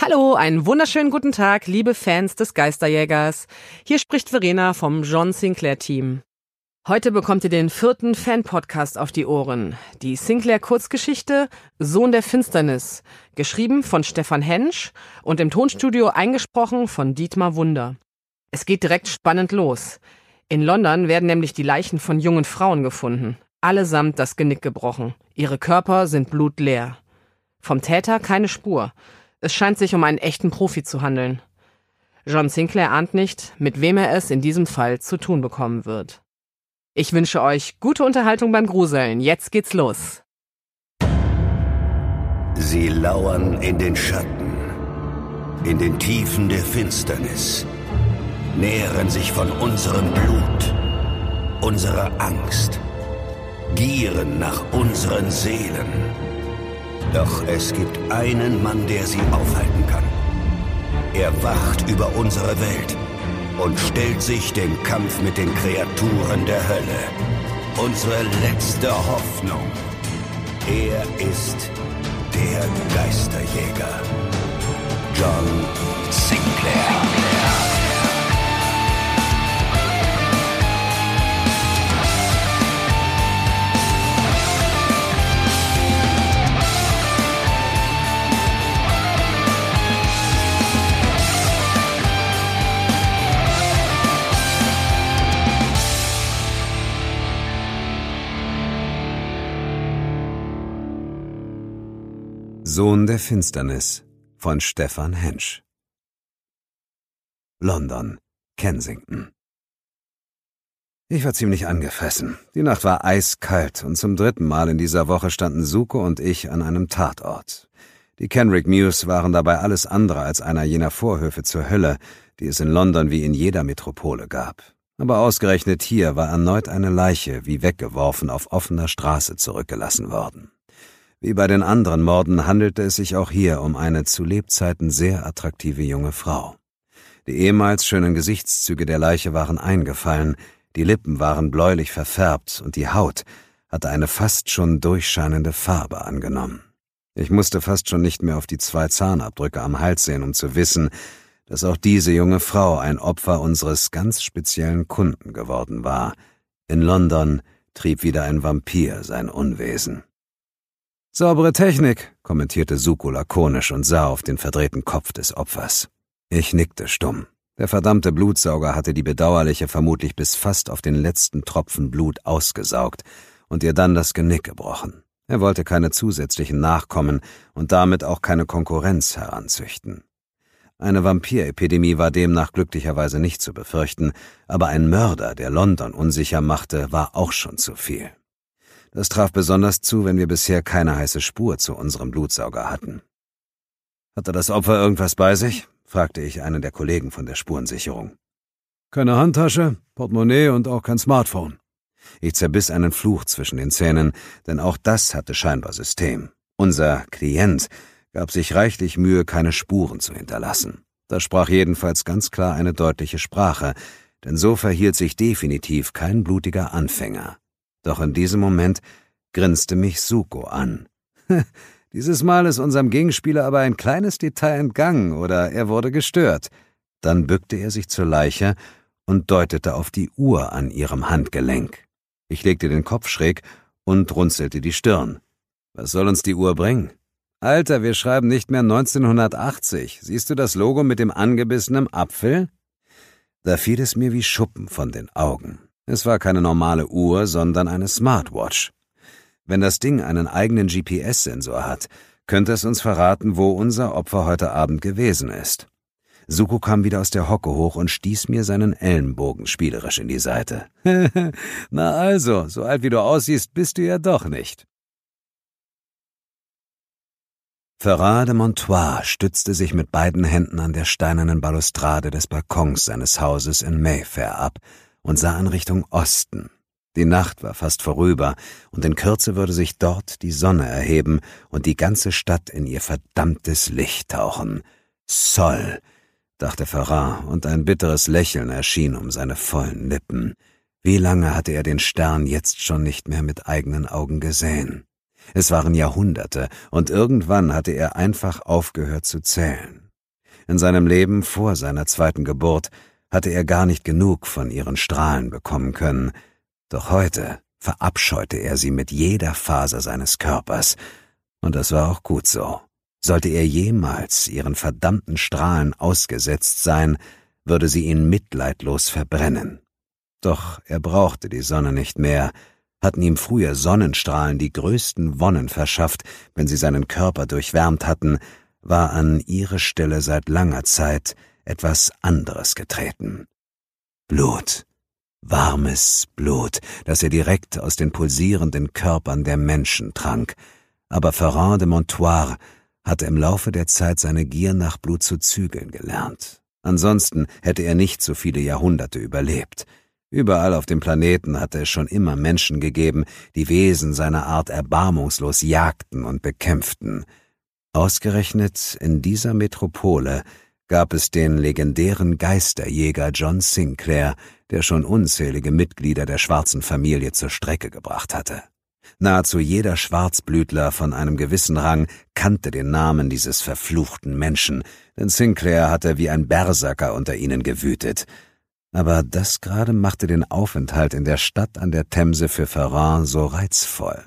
Hallo, einen wunderschönen guten Tag, liebe Fans des Geisterjägers. Hier spricht Verena vom John Sinclair Team. Heute bekommt ihr den vierten Fan-Podcast auf die Ohren. Die Sinclair-Kurzgeschichte Sohn der Finsternis, geschrieben von Stefan Hensch und im Tonstudio eingesprochen von Dietmar Wunder. Es geht direkt spannend los. In London werden nämlich die Leichen von jungen Frauen gefunden. Allesamt das Genick gebrochen. Ihre Körper sind blutleer. Vom Täter keine Spur. Es scheint sich um einen echten Profi zu handeln. John Sinclair ahnt nicht, mit wem er es in diesem Fall zu tun bekommen wird. Ich wünsche euch gute Unterhaltung beim Gruseln. Jetzt geht's los. Sie lauern in den Schatten, in den Tiefen der Finsternis, nähren sich von unserem Blut, unserer Angst, gieren nach unseren Seelen. Doch es gibt einen Mann, der sie aufhalten kann. Er wacht über unsere Welt und stellt sich dem Kampf mit den Kreaturen der Hölle. Unsere letzte Hoffnung. Er ist der Geisterjäger. John Sinclair. Sohn der Finsternis von Stefan Hensch London, Kensington Ich war ziemlich angefressen. Die Nacht war eiskalt und zum dritten Mal in dieser Woche standen Suko und ich an einem Tatort. Die Kenrick Mews waren dabei alles andere als einer jener Vorhöfe zur Hölle, die es in London wie in jeder Metropole gab. Aber ausgerechnet hier war erneut eine Leiche wie weggeworfen auf offener Straße zurückgelassen worden. Wie bei den anderen Morden handelte es sich auch hier um eine zu Lebzeiten sehr attraktive junge Frau. Die ehemals schönen Gesichtszüge der Leiche waren eingefallen, die Lippen waren bläulich verfärbt und die Haut hatte eine fast schon durchscheinende Farbe angenommen. Ich musste fast schon nicht mehr auf die zwei Zahnabdrücke am Hals sehen, um zu wissen, dass auch diese junge Frau ein Opfer unseres ganz speziellen Kunden geworden war. In London trieb wieder ein Vampir sein Unwesen. Saubere Technik, kommentierte Suko lakonisch und sah auf den verdrehten Kopf des Opfers. Ich nickte stumm. Der verdammte Blutsauger hatte die Bedauerliche vermutlich bis fast auf den letzten Tropfen Blut ausgesaugt und ihr dann das Genick gebrochen. Er wollte keine zusätzlichen Nachkommen und damit auch keine Konkurrenz heranzüchten. Eine Vampirepidemie war demnach glücklicherweise nicht zu befürchten, aber ein Mörder, der London unsicher machte, war auch schon zu viel. Das traf besonders zu, wenn wir bisher keine heiße Spur zu unserem Blutsauger hatten. Hatte das Opfer irgendwas bei sich? fragte ich einen der Kollegen von der Spurensicherung. Keine Handtasche, Portemonnaie und auch kein Smartphone. Ich zerbiss einen Fluch zwischen den Zähnen, denn auch das hatte scheinbar System. Unser Klient gab sich reichlich Mühe, keine Spuren zu hinterlassen. Das sprach jedenfalls ganz klar eine deutliche Sprache, denn so verhielt sich definitiv kein blutiger Anfänger. Doch in diesem Moment grinste mich Suko an. Dieses Mal ist unserem Gegenspieler aber ein kleines Detail entgangen oder er wurde gestört. Dann bückte er sich zur Leiche und deutete auf die Uhr an ihrem Handgelenk. Ich legte den Kopf schräg und runzelte die Stirn. Was soll uns die Uhr bringen? Alter, wir schreiben nicht mehr 1980. Siehst du das Logo mit dem angebissenen Apfel? Da fiel es mir wie Schuppen von den Augen. Es war keine normale Uhr, sondern eine Smartwatch. Wenn das Ding einen eigenen GPS-Sensor hat, könnte es uns verraten, wo unser Opfer heute Abend gewesen ist. Suko kam wieder aus der Hocke hoch und stieß mir seinen Ellenbogen spielerisch in die Seite. Na also, so alt wie du aussiehst, bist du ja doch nicht. Ferrat de Montoire stützte sich mit beiden Händen an der steinernen Balustrade des Balkons seines Hauses in Mayfair ab und sah in Richtung Osten. Die Nacht war fast vorüber, und in Kürze würde sich dort die Sonne erheben und die ganze Stadt in ihr verdammtes Licht tauchen. Soll, dachte Ferrat, und ein bitteres Lächeln erschien um seine vollen Lippen. Wie lange hatte er den Stern jetzt schon nicht mehr mit eigenen Augen gesehen? Es waren Jahrhunderte, und irgendwann hatte er einfach aufgehört zu zählen. In seinem Leben vor seiner zweiten Geburt hatte er gar nicht genug von ihren Strahlen bekommen können, doch heute verabscheute er sie mit jeder Faser seines Körpers, und das war auch gut so. Sollte er jemals ihren verdammten Strahlen ausgesetzt sein, würde sie ihn mitleidlos verbrennen. Doch er brauchte die Sonne nicht mehr, hatten ihm früher Sonnenstrahlen die größten Wonnen verschafft, wenn sie seinen Körper durchwärmt hatten, war an ihre Stelle seit langer Zeit etwas anderes getreten. Blut, warmes Blut, das er direkt aus den pulsierenden Körpern der Menschen trank, aber Ferrand de Montoire hatte im Laufe der Zeit seine Gier nach Blut zu zügeln gelernt. Ansonsten hätte er nicht so viele Jahrhunderte überlebt. Überall auf dem Planeten hatte es schon immer Menschen gegeben, die Wesen seiner Art erbarmungslos jagten und bekämpften. Ausgerechnet in dieser Metropole gab es den legendären Geisterjäger John Sinclair, der schon unzählige Mitglieder der schwarzen Familie zur Strecke gebracht hatte. Nahezu jeder Schwarzblütler von einem gewissen Rang kannte den Namen dieses verfluchten Menschen, denn Sinclair hatte wie ein Berserker unter ihnen gewütet. Aber das gerade machte den Aufenthalt in der Stadt an der Themse für Ferrand so reizvoll.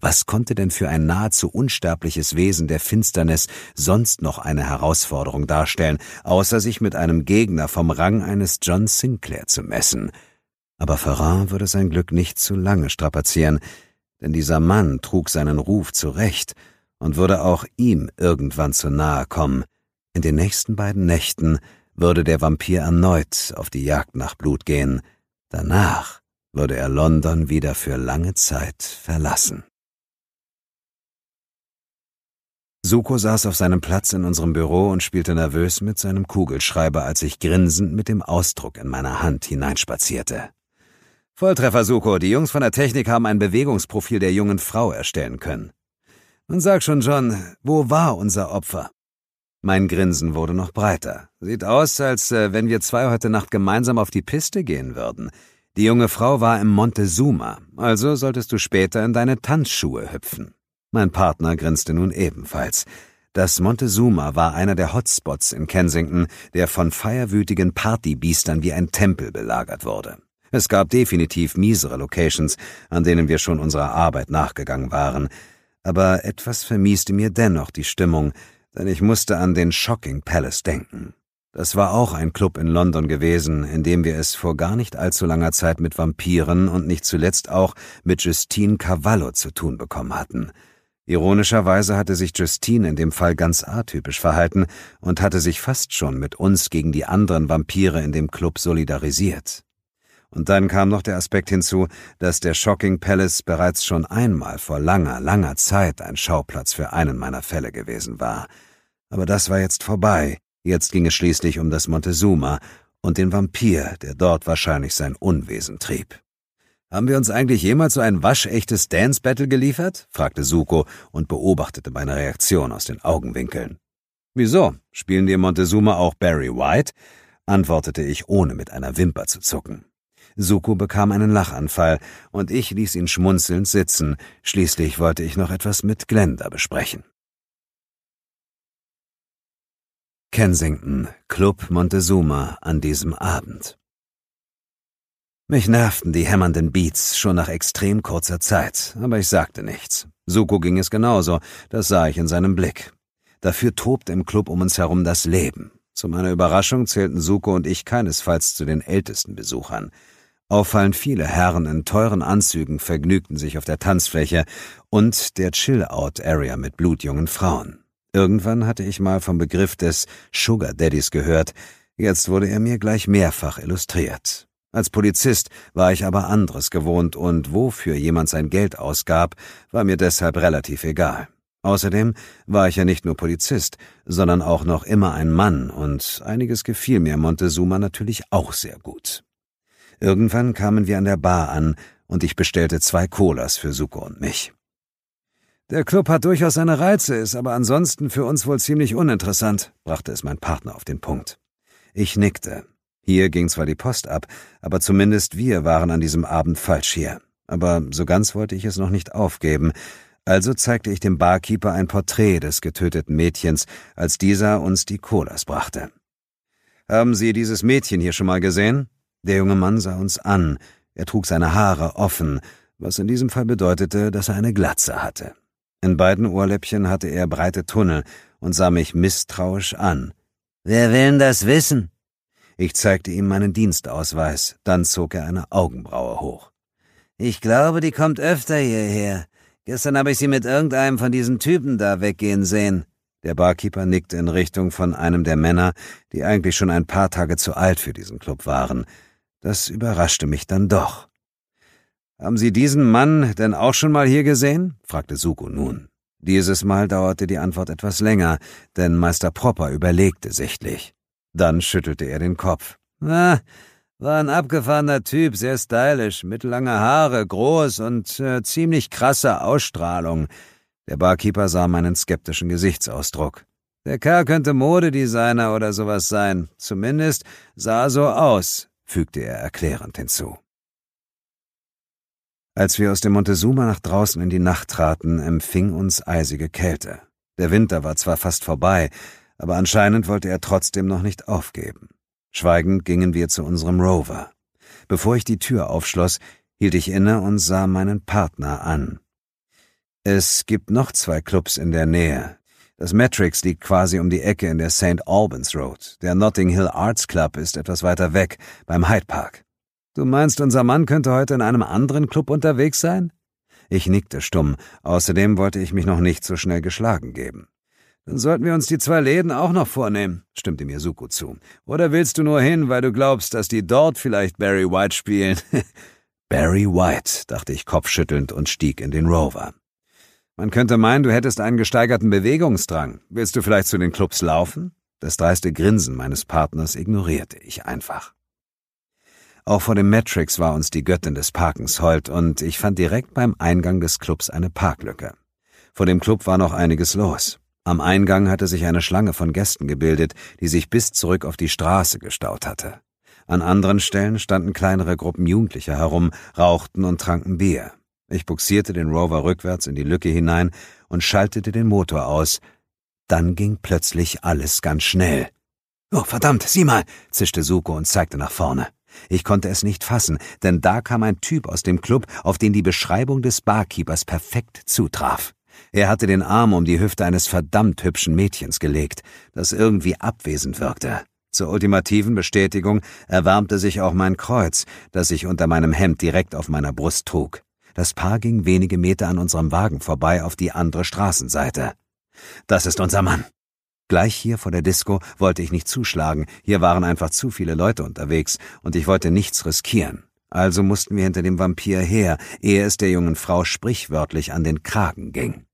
Was konnte denn für ein nahezu unsterbliches Wesen der Finsternis sonst noch eine Herausforderung darstellen, außer sich mit einem Gegner vom Rang eines John Sinclair zu messen? Aber Ferrand würde sein Glück nicht zu lange strapazieren, denn dieser Mann trug seinen Ruf zurecht und würde auch ihm irgendwann zu nahe kommen. In den nächsten beiden Nächten würde der Vampir erneut auf die Jagd nach Blut gehen. Danach würde er London wieder für lange Zeit verlassen. Suko saß auf seinem Platz in unserem Büro und spielte nervös mit seinem Kugelschreiber, als ich grinsend mit dem Ausdruck in meiner Hand hineinspazierte. Volltreffer, Suko. Die Jungs von der Technik haben ein Bewegungsprofil der jungen Frau erstellen können. Und sag schon, John, wo war unser Opfer? Mein Grinsen wurde noch breiter. Sieht aus, als äh, wenn wir zwei heute Nacht gemeinsam auf die Piste gehen würden. Die junge Frau war im Montezuma, also solltest du später in deine Tanzschuhe hüpfen. Mein Partner grinste nun ebenfalls. Das Montezuma war einer der Hotspots in Kensington, der von feierwütigen Partybiestern wie ein Tempel belagert wurde. Es gab definitiv miesere Locations, an denen wir schon unserer Arbeit nachgegangen waren, aber etwas vermieste mir dennoch die Stimmung, denn ich musste an den Shocking Palace denken. Das war auch ein Club in London gewesen, in dem wir es vor gar nicht allzu langer Zeit mit Vampiren und nicht zuletzt auch mit Justine Cavallo zu tun bekommen hatten. Ironischerweise hatte sich Justine in dem Fall ganz atypisch verhalten und hatte sich fast schon mit uns gegen die anderen Vampire in dem Club solidarisiert. Und dann kam noch der Aspekt hinzu, dass der Shocking Palace bereits schon einmal vor langer, langer Zeit ein Schauplatz für einen meiner Fälle gewesen war. Aber das war jetzt vorbei. Jetzt ging es schließlich um das Montezuma und den Vampir, der dort wahrscheinlich sein Unwesen trieb. Haben wir uns eigentlich jemals so ein waschechtes Dance-Battle geliefert? fragte Suko und beobachtete meine Reaktion aus den Augenwinkeln. Wieso? Spielen im Montezuma auch Barry White? antwortete ich, ohne mit einer Wimper zu zucken. Suko bekam einen Lachanfall, und ich ließ ihn schmunzelnd sitzen, schließlich wollte ich noch etwas mit Glenda besprechen. Kensington, Club Montezuma an diesem Abend. Mich nervten die hämmernden Beats schon nach extrem kurzer Zeit, aber ich sagte nichts. Suko ging es genauso, das sah ich in seinem Blick. Dafür tobte im Club um uns herum das Leben. Zu meiner Überraschung zählten Suko und ich keinesfalls zu den ältesten Besuchern. Auffallend viele Herren in teuren Anzügen vergnügten sich auf der Tanzfläche und der Chill-Out-Area mit blutjungen Frauen. Irgendwann hatte ich mal vom Begriff des Sugar Daddies gehört, jetzt wurde er mir gleich mehrfach illustriert. Als Polizist war ich aber anderes gewohnt und wofür jemand sein Geld ausgab, war mir deshalb relativ egal. Außerdem war ich ja nicht nur Polizist, sondern auch noch immer ein Mann, und einiges gefiel mir Montezuma natürlich auch sehr gut. Irgendwann kamen wir an der Bar an, und ich bestellte zwei Colas für Suko und mich. Der Club hat durchaus seine Reize, ist aber ansonsten für uns wohl ziemlich uninteressant, brachte es mein Partner auf den Punkt. Ich nickte. Hier ging zwar die Post ab, aber zumindest wir waren an diesem Abend falsch hier. Aber so ganz wollte ich es noch nicht aufgeben, also zeigte ich dem Barkeeper ein Porträt des getöteten Mädchens, als dieser uns die Colas brachte. Haben Sie dieses Mädchen hier schon mal gesehen? Der junge Mann sah uns an. Er trug seine Haare offen, was in diesem Fall bedeutete, dass er eine Glatze hatte. In beiden Ohrläppchen hatte er breite Tunnel und sah mich misstrauisch an. Wer will denn das wissen? Ich zeigte ihm meinen Dienstausweis, dann zog er eine Augenbraue hoch. Ich glaube, die kommt öfter hierher. Gestern habe ich sie mit irgendeinem von diesen Typen da weggehen sehen. Der Barkeeper nickte in Richtung von einem der Männer, die eigentlich schon ein paar Tage zu alt für diesen Club waren. Das überraschte mich dann doch. Haben Sie diesen Mann denn auch schon mal hier gesehen? fragte Suko nun. Dieses Mal dauerte die Antwort etwas länger, denn Meister Propper überlegte sichtlich. Dann schüttelte er den Kopf. Ah, war ein abgefahrener Typ, sehr stylisch, mittellange Haare, groß und äh, ziemlich krasse Ausstrahlung. Der Barkeeper sah meinen skeptischen Gesichtsausdruck. Der Kerl könnte Modedesigner oder sowas sein. Zumindest sah so aus, fügte er erklärend hinzu. Als wir aus dem Montezuma nach draußen in die Nacht traten, empfing uns eisige Kälte. Der Winter war zwar fast vorbei, aber anscheinend wollte er trotzdem noch nicht aufgeben. Schweigend gingen wir zu unserem Rover. Bevor ich die Tür aufschloss, hielt ich inne und sah meinen Partner an. Es gibt noch zwei Clubs in der Nähe. Das Matrix liegt quasi um die Ecke in der St. Albans Road. Der Notting Hill Arts Club ist etwas weiter weg, beim Hyde Park. Du meinst, unser Mann könnte heute in einem anderen Club unterwegs sein? Ich nickte stumm. Außerdem wollte ich mich noch nicht so schnell geschlagen geben. Dann sollten wir uns die zwei Läden auch noch vornehmen, stimmte mir Suko zu. Oder willst du nur hin, weil du glaubst, dass die dort vielleicht Barry White spielen? Barry White, dachte ich kopfschüttelnd und stieg in den Rover. Man könnte meinen, du hättest einen gesteigerten Bewegungsdrang. Willst du vielleicht zu den Clubs laufen? Das dreiste Grinsen meines Partners ignorierte ich einfach. Auch vor dem Matrix war uns die Göttin des Parkens hold und ich fand direkt beim Eingang des Clubs eine Parklücke. Vor dem Club war noch einiges los. Am Eingang hatte sich eine Schlange von Gästen gebildet, die sich bis zurück auf die Straße gestaut hatte. An anderen Stellen standen kleinere Gruppen Jugendlicher herum, rauchten und tranken Bier. Ich buxierte den Rover rückwärts in die Lücke hinein und schaltete den Motor aus. Dann ging plötzlich alles ganz schnell. Oh, verdammt, sieh mal, zischte Suko und zeigte nach vorne. Ich konnte es nicht fassen, denn da kam ein Typ aus dem Club, auf den die Beschreibung des Barkeepers perfekt zutraf. Er hatte den Arm um die Hüfte eines verdammt hübschen Mädchens gelegt, das irgendwie abwesend wirkte. Zur ultimativen Bestätigung erwärmte sich auch mein Kreuz, das ich unter meinem Hemd direkt auf meiner Brust trug. Das Paar ging wenige Meter an unserem Wagen vorbei auf die andere Straßenseite. Das ist unser Mann. Gleich hier vor der Disco wollte ich nicht zuschlagen, hier waren einfach zu viele Leute unterwegs, und ich wollte nichts riskieren. Also mussten wir hinter dem Vampir her, ehe es der jungen Frau sprichwörtlich an den Kragen ging.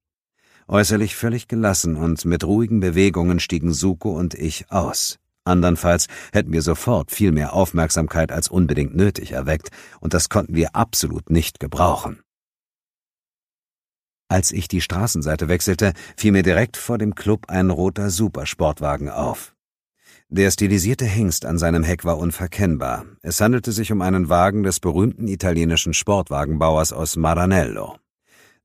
Äußerlich völlig gelassen und mit ruhigen Bewegungen stiegen Suko und ich aus. Andernfalls hätten wir sofort viel mehr Aufmerksamkeit als unbedingt nötig erweckt, und das konnten wir absolut nicht gebrauchen. Als ich die Straßenseite wechselte, fiel mir direkt vor dem Club ein roter Supersportwagen auf. Der stilisierte Hengst an seinem Heck war unverkennbar. Es handelte sich um einen Wagen des berühmten italienischen Sportwagenbauers aus Maranello.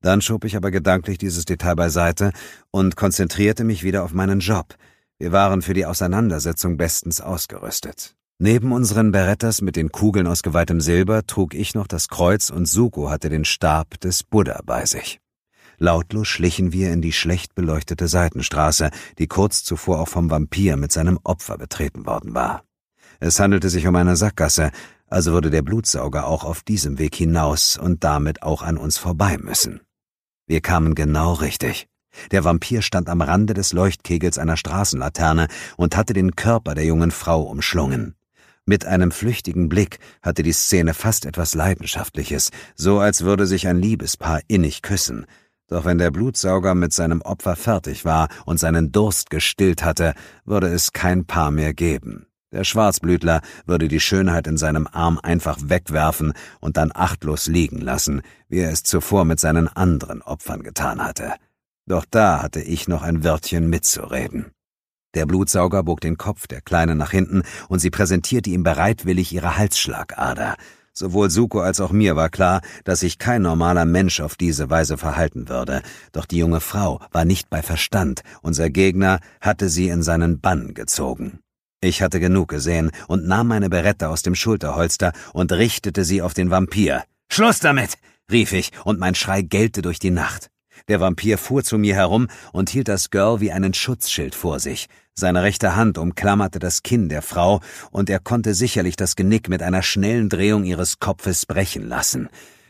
Dann schob ich aber gedanklich dieses Detail beiseite und konzentrierte mich wieder auf meinen Job. Wir waren für die Auseinandersetzung bestens ausgerüstet. Neben unseren Berettas mit den Kugeln aus geweihtem Silber trug ich noch das Kreuz und Suko hatte den Stab des Buddha bei sich. Lautlos schlichen wir in die schlecht beleuchtete Seitenstraße, die kurz zuvor auch vom Vampir mit seinem Opfer betreten worden war. Es handelte sich um eine Sackgasse, also würde der Blutsauger auch auf diesem Weg hinaus und damit auch an uns vorbei müssen. Wir kamen genau richtig. Der Vampir stand am Rande des Leuchtkegels einer Straßenlaterne und hatte den Körper der jungen Frau umschlungen. Mit einem flüchtigen Blick hatte die Szene fast etwas Leidenschaftliches, so als würde sich ein Liebespaar innig küssen. Doch wenn der Blutsauger mit seinem Opfer fertig war und seinen Durst gestillt hatte, würde es kein Paar mehr geben. Der Schwarzblütler würde die Schönheit in seinem Arm einfach wegwerfen und dann achtlos liegen lassen, wie er es zuvor mit seinen anderen Opfern getan hatte. Doch da hatte ich noch ein Wörtchen mitzureden. Der Blutsauger bog den Kopf der Kleinen nach hinten und sie präsentierte ihm bereitwillig ihre Halsschlagader. Sowohl Suko als auch mir war klar, dass sich kein normaler Mensch auf diese Weise verhalten würde. Doch die junge Frau war nicht bei Verstand. Unser Gegner hatte sie in seinen Bann gezogen. Ich hatte genug gesehen und nahm meine Beretta aus dem Schulterholster und richtete sie auf den Vampir. Schluss damit! rief ich, und mein Schrei gellte durch die Nacht. Der Vampir fuhr zu mir herum und hielt das Girl wie einen Schutzschild vor sich. Seine rechte Hand umklammerte das Kinn der Frau, und er konnte sicherlich das Genick mit einer schnellen Drehung ihres Kopfes brechen lassen.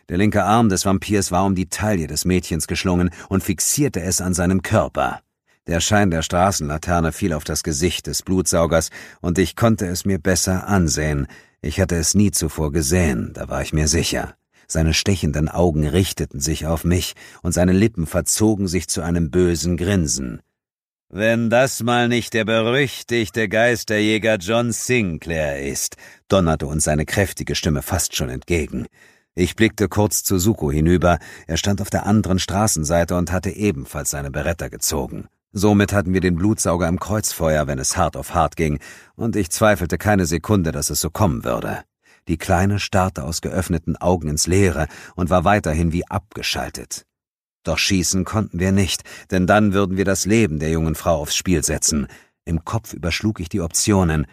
Der linke Arm des Vampirs war um die Taille des Mädchens geschlungen und fixierte es an seinem Körper. Der Schein der Straßenlaterne fiel auf das Gesicht des Blutsaugers, und ich konnte es mir besser ansehen. Ich hatte es nie zuvor gesehen, da war ich mir sicher. Seine stechenden Augen richteten sich auf mich, und seine Lippen verzogen sich zu einem bösen Grinsen. Wenn das mal nicht der berüchtigte Geisterjäger John Sinclair ist, donnerte uns seine kräftige Stimme fast schon entgegen. Ich blickte kurz zu Suko hinüber, er stand auf der anderen Straßenseite und hatte ebenfalls seine Beretta gezogen. Somit hatten wir den Blutsauger im Kreuzfeuer, wenn es hart auf hart ging, und ich zweifelte keine Sekunde, dass es so kommen würde. Die Kleine starrte aus geöffneten Augen ins Leere und war weiterhin wie abgeschaltet. Doch schießen konnten wir nicht, denn dann würden wir das Leben der jungen Frau aufs Spiel setzen. Im Kopf überschlug ich die Optionen,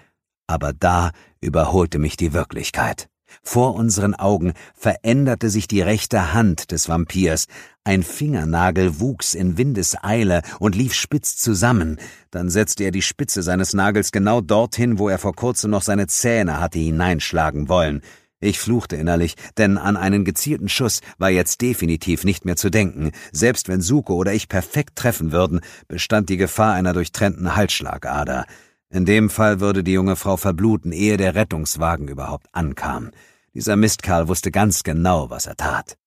aber da überholte mich die Wirklichkeit. Vor unseren Augen veränderte sich die rechte Hand des Vampirs, ein Fingernagel wuchs in Windeseile und lief spitz zusammen, dann setzte er die Spitze seines Nagels genau dorthin, wo er vor kurzem noch seine Zähne hatte hineinschlagen wollen. Ich fluchte innerlich, denn an einen gezielten Schuss war jetzt definitiv nicht mehr zu denken. Selbst wenn Suko oder ich perfekt treffen würden, bestand die Gefahr einer durchtrennten Halsschlagader. In dem Fall würde die junge Frau verbluten, ehe der Rettungswagen überhaupt ankam. Dieser Mistkerl wusste ganz genau, was er tat.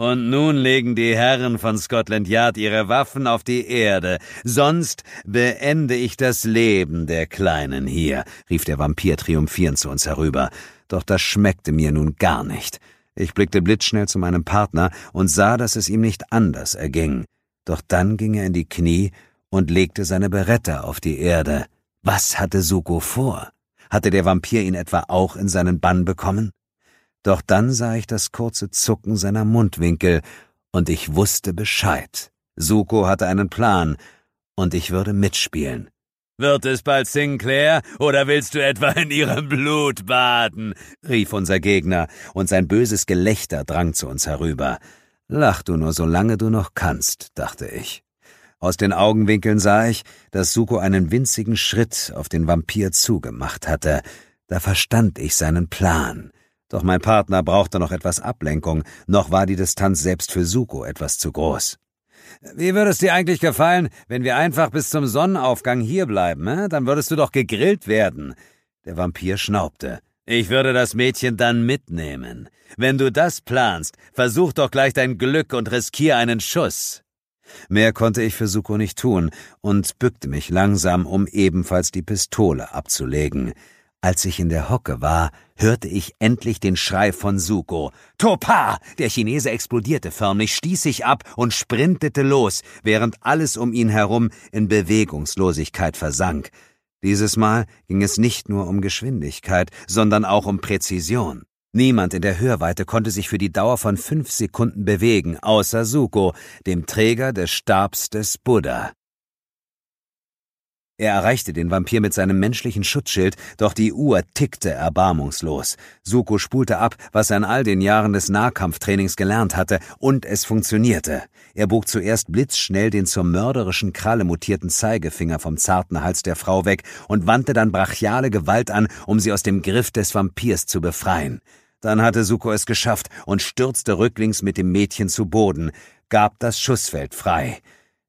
Und nun legen die Herren von Scotland Yard ihre Waffen auf die Erde, sonst beende ich das Leben der Kleinen hier, rief der Vampir triumphierend zu uns herüber. Doch das schmeckte mir nun gar nicht. Ich blickte blitzschnell zu meinem Partner und sah, dass es ihm nicht anders erging. Doch dann ging er in die Knie und legte seine Beretta auf die Erde. Was hatte Suko vor? Hatte der Vampir ihn etwa auch in seinen Bann bekommen? Doch dann sah ich das kurze Zucken seiner Mundwinkel, und ich wusste Bescheid. Suko hatte einen Plan, und ich würde mitspielen. Wird es bald Sinclair, oder willst du etwa in ihrem Blut baden? rief unser Gegner, und sein böses Gelächter drang zu uns herüber. Lach du nur, solange du noch kannst, dachte ich. Aus den Augenwinkeln sah ich, dass Suko einen winzigen Schritt auf den Vampir zugemacht hatte. Da verstand ich seinen Plan. Doch mein Partner brauchte noch etwas Ablenkung, noch war die Distanz selbst für Suko etwas zu groß. Wie würde es dir eigentlich gefallen, wenn wir einfach bis zum Sonnenaufgang hierbleiben, eh? dann würdest du doch gegrillt werden. Der Vampir schnaubte. Ich würde das Mädchen dann mitnehmen. Wenn du das planst, versuch doch gleich dein Glück und riskier einen Schuss. Mehr konnte ich für Suko nicht tun und bückte mich langsam, um ebenfalls die Pistole abzulegen. Als ich in der Hocke war, hörte ich endlich den Schrei von Suko. Topa! Der Chinese explodierte förmlich, stieß sich ab und sprintete los, während alles um ihn herum in Bewegungslosigkeit versank. Dieses Mal ging es nicht nur um Geschwindigkeit, sondern auch um Präzision. Niemand in der Hörweite konnte sich für die Dauer von fünf Sekunden bewegen, außer Suko, dem Träger des Stabs des Buddha. Er erreichte den Vampir mit seinem menschlichen Schutzschild, doch die Uhr tickte erbarmungslos. Suko spulte ab, was er in all den Jahren des Nahkampftrainings gelernt hatte, und es funktionierte. Er bog zuerst blitzschnell den zur mörderischen Kralle mutierten Zeigefinger vom zarten Hals der Frau weg und wandte dann brachiale Gewalt an, um sie aus dem Griff des Vampirs zu befreien. Dann hatte Suko es geschafft und stürzte rücklings mit dem Mädchen zu Boden, gab das Schussfeld frei.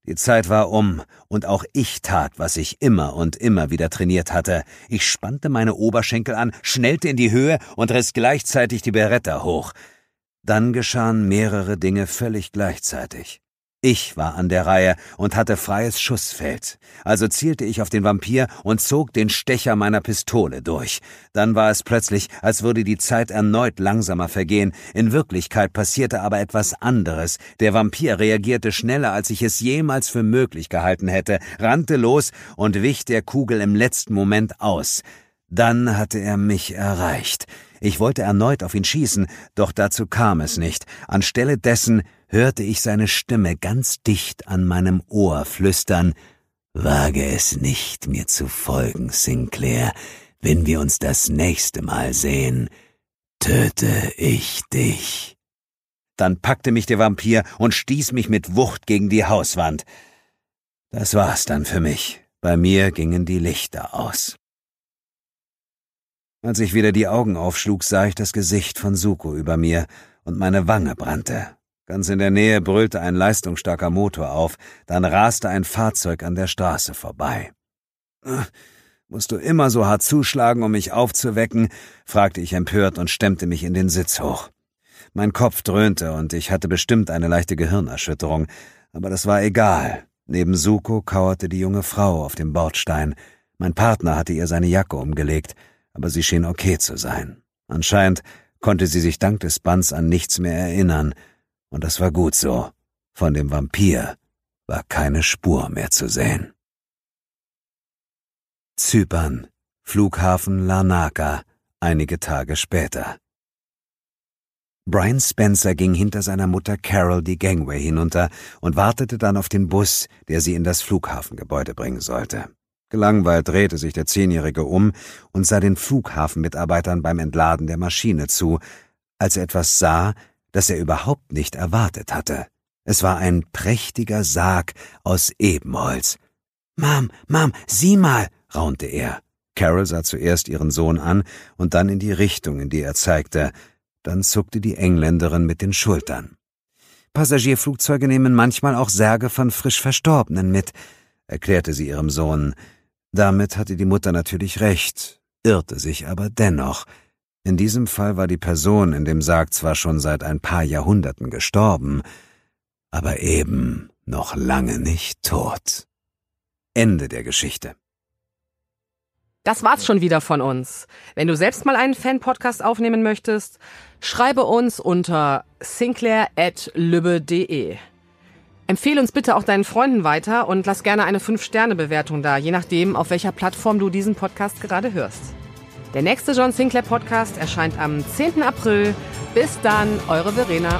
Die Zeit war um, und auch ich tat, was ich immer und immer wieder trainiert hatte. Ich spannte meine Oberschenkel an, schnellte in die Höhe und riss gleichzeitig die Beretta hoch. Dann geschahen mehrere Dinge völlig gleichzeitig. Ich war an der Reihe und hatte freies Schussfeld. Also zielte ich auf den Vampir und zog den Stecher meiner Pistole durch. Dann war es plötzlich, als würde die Zeit erneut langsamer vergehen. In Wirklichkeit passierte aber etwas anderes. Der Vampir reagierte schneller, als ich es jemals für möglich gehalten hätte, rannte los und wich der Kugel im letzten Moment aus. Dann hatte er mich erreicht. Ich wollte erneut auf ihn schießen, doch dazu kam es nicht. Anstelle dessen hörte ich seine Stimme ganz dicht an meinem Ohr flüstern Wage es nicht, mir zu folgen, Sinclair. Wenn wir uns das nächste Mal sehen, töte ich dich. Dann packte mich der Vampir und stieß mich mit Wucht gegen die Hauswand. Das war's dann für mich. Bei mir gingen die Lichter aus. Als ich wieder die Augen aufschlug, sah ich das Gesicht von Suko über mir, und meine Wange brannte. Ganz in der Nähe brüllte ein leistungsstarker Motor auf, dann raste ein Fahrzeug an der Straße vorbei. Musst du immer so hart zuschlagen, um mich aufzuwecken? fragte ich empört und stemmte mich in den Sitz hoch. Mein Kopf dröhnte und ich hatte bestimmt eine leichte Gehirnerschütterung, aber das war egal. Neben Suko kauerte die junge Frau auf dem Bordstein. Mein Partner hatte ihr seine Jacke umgelegt aber sie schien okay zu sein. Anscheinend konnte sie sich dank des Bands an nichts mehr erinnern, und das war gut so. Von dem Vampir war keine Spur mehr zu sehen. Zypern, Flughafen Larnaca, einige Tage später. Brian Spencer ging hinter seiner Mutter Carol die Gangway hinunter und wartete dann auf den Bus, der sie in das Flughafengebäude bringen sollte. Gelangweilt drehte sich der Zehnjährige um und sah den Flughafenmitarbeitern beim Entladen der Maschine zu, als er etwas sah, das er überhaupt nicht erwartet hatte. Es war ein prächtiger Sarg aus Ebenholz. Mom, Mom, sieh mal, raunte er. Carol sah zuerst ihren Sohn an und dann in die Richtung, in die er zeigte. Dann zuckte die Engländerin mit den Schultern. Passagierflugzeuge nehmen manchmal auch Särge von frisch Verstorbenen mit, erklärte sie ihrem Sohn. Damit hatte die Mutter natürlich recht, irrte sich aber dennoch. In diesem Fall war die Person in dem Sarg zwar schon seit ein paar Jahrhunderten gestorben, aber eben noch lange nicht tot. Ende der Geschichte. Das war's schon wieder von uns. Wenn du selbst mal einen Fan-Podcast aufnehmen möchtest, schreibe uns unter sinclair.lübbe.de. Empfehle uns bitte auch deinen Freunden weiter und lass gerne eine 5-Sterne-Bewertung da, je nachdem, auf welcher Plattform du diesen Podcast gerade hörst. Der nächste John Sinclair Podcast erscheint am 10. April. Bis dann, eure Verena.